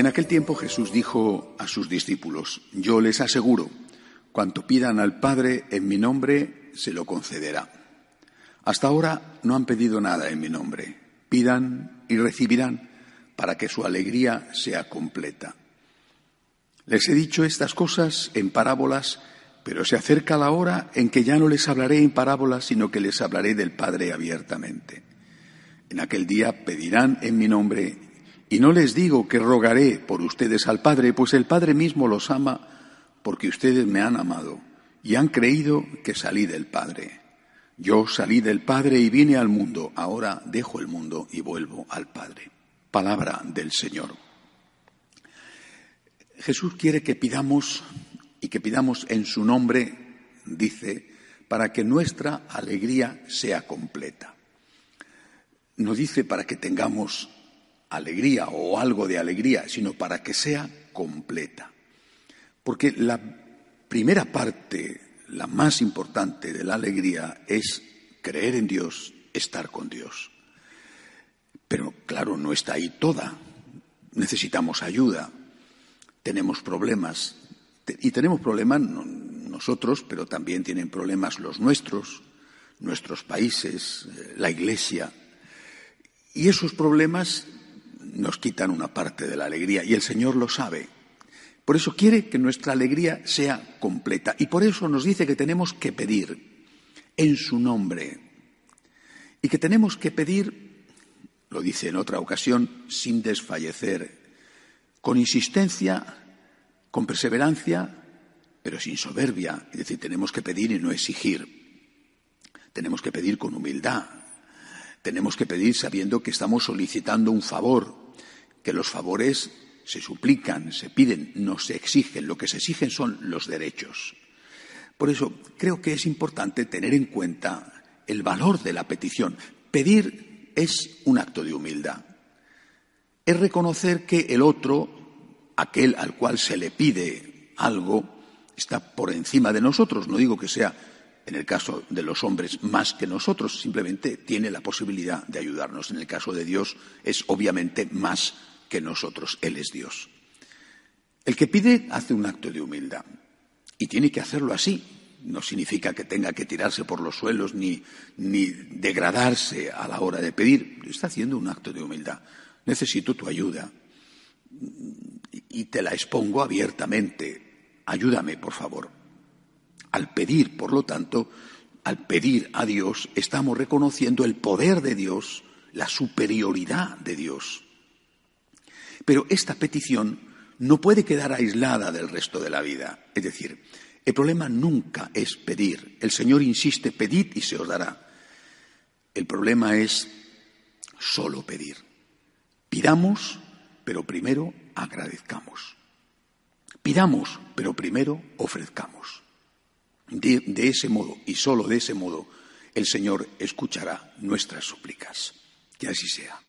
En aquel tiempo Jesús dijo a sus discípulos, yo les aseguro, cuanto pidan al Padre en mi nombre, se lo concederá. Hasta ahora no han pedido nada en mi nombre. Pidan y recibirán para que su alegría sea completa. Les he dicho estas cosas en parábolas, pero se acerca la hora en que ya no les hablaré en parábolas, sino que les hablaré del Padre abiertamente. En aquel día pedirán en mi nombre y no les digo que rogaré por ustedes al Padre, pues el Padre mismo los ama porque ustedes me han amado y han creído que salí del Padre. Yo salí del Padre y vine al mundo, ahora dejo el mundo y vuelvo al Padre. Palabra del Señor. Jesús quiere que pidamos y que pidamos en su nombre, dice, para que nuestra alegría sea completa. No dice para que tengamos alegría o algo de alegría, sino para que sea completa. Porque la primera parte, la más importante de la alegría, es creer en Dios, estar con Dios. Pero claro, no está ahí toda. Necesitamos ayuda, tenemos problemas, y tenemos problemas nosotros, pero también tienen problemas los nuestros, nuestros países, eh, la Iglesia. Y esos problemas nos quitan una parte de la alegría y el Señor lo sabe. Por eso quiere que nuestra alegría sea completa y por eso nos dice que tenemos que pedir en su nombre y que tenemos que pedir, lo dice en otra ocasión, sin desfallecer, con insistencia, con perseverancia, pero sin soberbia. Es decir, tenemos que pedir y no exigir. Tenemos que pedir con humildad, tenemos que pedir sabiendo que estamos solicitando un favor, que los favores se suplican, se piden, no se exigen. Lo que se exigen son los derechos. Por eso creo que es importante tener en cuenta el valor de la petición. Pedir es un acto de humildad. Es reconocer que el otro, aquel al cual se le pide algo, está por encima de nosotros. No digo que sea en el caso de los hombres más que nosotros, simplemente tiene la posibilidad de ayudarnos. En el caso de Dios es obviamente más que nosotros. Él es Dios. El que pide hace un acto de humildad y tiene que hacerlo así. No significa que tenga que tirarse por los suelos ni, ni degradarse a la hora de pedir. Está haciendo un acto de humildad. Necesito tu ayuda y te la expongo abiertamente. Ayúdame, por favor. Al pedir, por lo tanto, al pedir a Dios, estamos reconociendo el poder de Dios, la superioridad de Dios. Pero esta petición no puede quedar aislada del resto de la vida. Es decir, el problema nunca es pedir. El Señor insiste, pedid y se os dará. El problema es solo pedir. Pidamos, pero primero agradezcamos. Pidamos, pero primero ofrezcamos. De, ese modo, y solo de ese modo, el Señor escuchará nuestras súplicas. Que así sea.